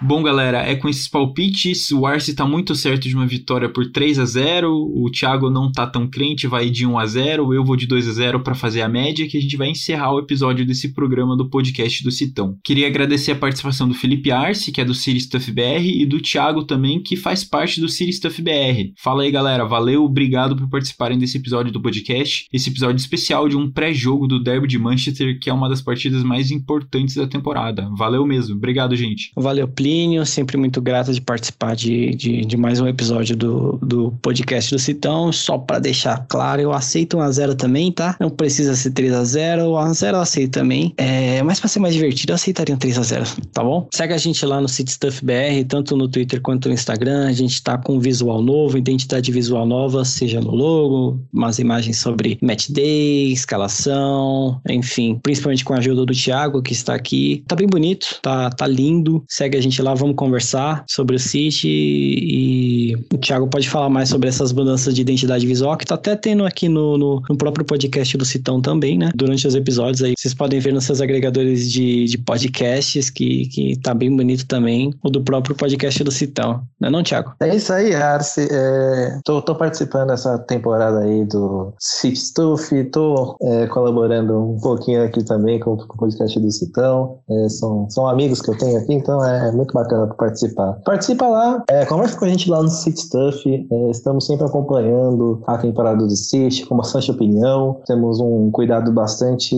C: Bom, galera, é com esses palpites. O Arce tá muito certo de uma vitória por 3 a 0 O Thiago não tá tão crente, vai de 1 a 0 Eu vou de 2 a 0 para fazer a média, que a gente vai encerrar o episódio desse programa do podcast do Citão. Queria agradecer a participação do Felipe Arce, que é do City Stuff BR, e do Thiago também, que faz parte do City Stuff BR. Fala aí, galera. Valeu, obrigado por participarem desse episódio do podcast. Esse episódio especial de um pré-jogo do Derby de Manchester, que é uma das partidas mais importantes da temporada. Valeu mesmo. Obrigado, gente.
E: Valeu, Pli Plínio, sempre muito grato de participar de, de, de mais um episódio do, do podcast do Citão. Só para deixar claro, eu aceito um a 0 também, tá? Não precisa ser 3 a 0 o 1 a 0 eu aceito também. É, mas para ser mais divertido, eu aceitaria um 3 a 0 tá bom? Segue a gente lá no City Stuff BR, tanto no Twitter quanto no Instagram. A gente tá com visual novo, identidade visual nova, seja no logo, umas imagens sobre match day, escalação, enfim, principalmente com a ajuda do Thiago, que está aqui. Tá bem bonito, tá, tá lindo. Segue a gente lá, vamos conversar sobre o City e o Thiago pode falar mais sobre essas mudanças de identidade visual, que tá até tendo aqui no, no, no próprio podcast do Citão também, né? Durante os episódios aí, vocês podem ver nos seus agregadores de, de podcasts que, que tá bem bonito também, o do próprio podcast do Citão, não é não, Thiago?
D: É isso aí, Arce. É, tô, tô participando dessa temporada aí do City Stuff, tô é, colaborando um pouquinho aqui também com, com o podcast do Citão. É, são, são amigos que eu tenho aqui, então é muito bacana participar. Participa lá, é, conversa com a gente lá no City Stuff. É, estamos sempre acompanhando a temporada do City, com bastante opinião. Temos um cuidado bastante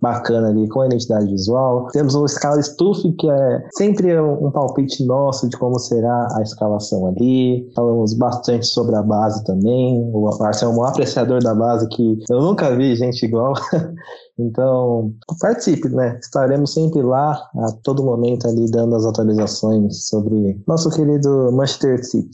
D: bacana ali com a identidade visual. Temos uma escala Stuff, que é sempre um palpite nosso de como será a escalação ali. Falamos bastante sobre a base também. O Marcelo é um apreciador da base que eu nunca vi gente igual. [LAUGHS] Então, participe, né? Estaremos sempre lá a todo momento ali dando as atualizações sobre nosso querido Manchester City.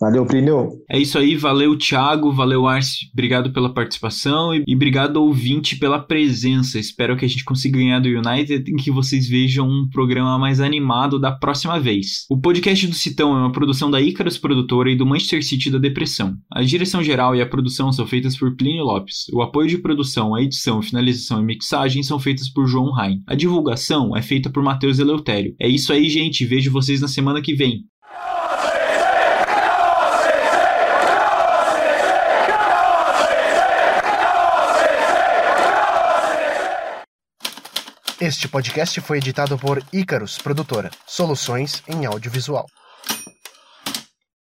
D: Valeu, Plínio.
C: É isso aí, valeu, Thiago, valeu, Arce, obrigado pela participação e, e obrigado, ouvinte, pela presença. Espero que a gente consiga ganhar do United e que vocês vejam um programa mais animado da próxima vez. O podcast do Citão é uma produção da Icarus Produtora e do Manchester City da Depressão. A direção geral e a produção são feitas por Plínio Lopes. O apoio de produção, a edição, finalização e mixagem são feitas por João Rain. A divulgação é feita por Matheus Eleutério. É isso aí, gente. Vejo vocês na semana que vem.
F: Este podcast foi editado por Icarus Produtora, soluções em audiovisual.